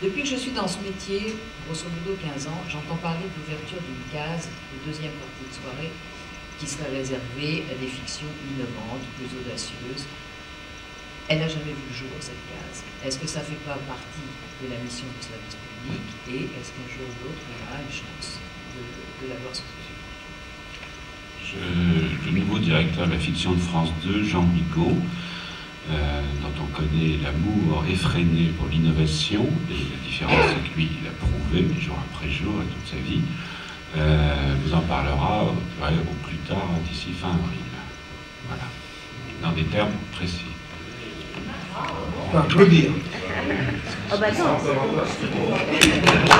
Depuis que je suis dans ce métier, grosso modo 15 ans, j'entends parler d'ouverture d'une case de deuxième partie de soirée qui serait réservée à des fictions innovantes, plus audacieuses. Elle n'a jamais vu le jour, cette case. Est-ce que ça ne fait pas partie de la mission du service public et est-ce qu'un jour ou l'autre, on aura une chance de, de la voir Je, le nouveau directeur de la fiction de France 2, Jean Bigot, connaît l'amour effréné pour l'innovation, et la différence c'est que lui, il a prouvé jour après jour et toute sa vie, euh, vous en parlera au plus tard d'ici fin avril. Voilà, dans des termes précis. Applaudir. Oh bah non. Silence.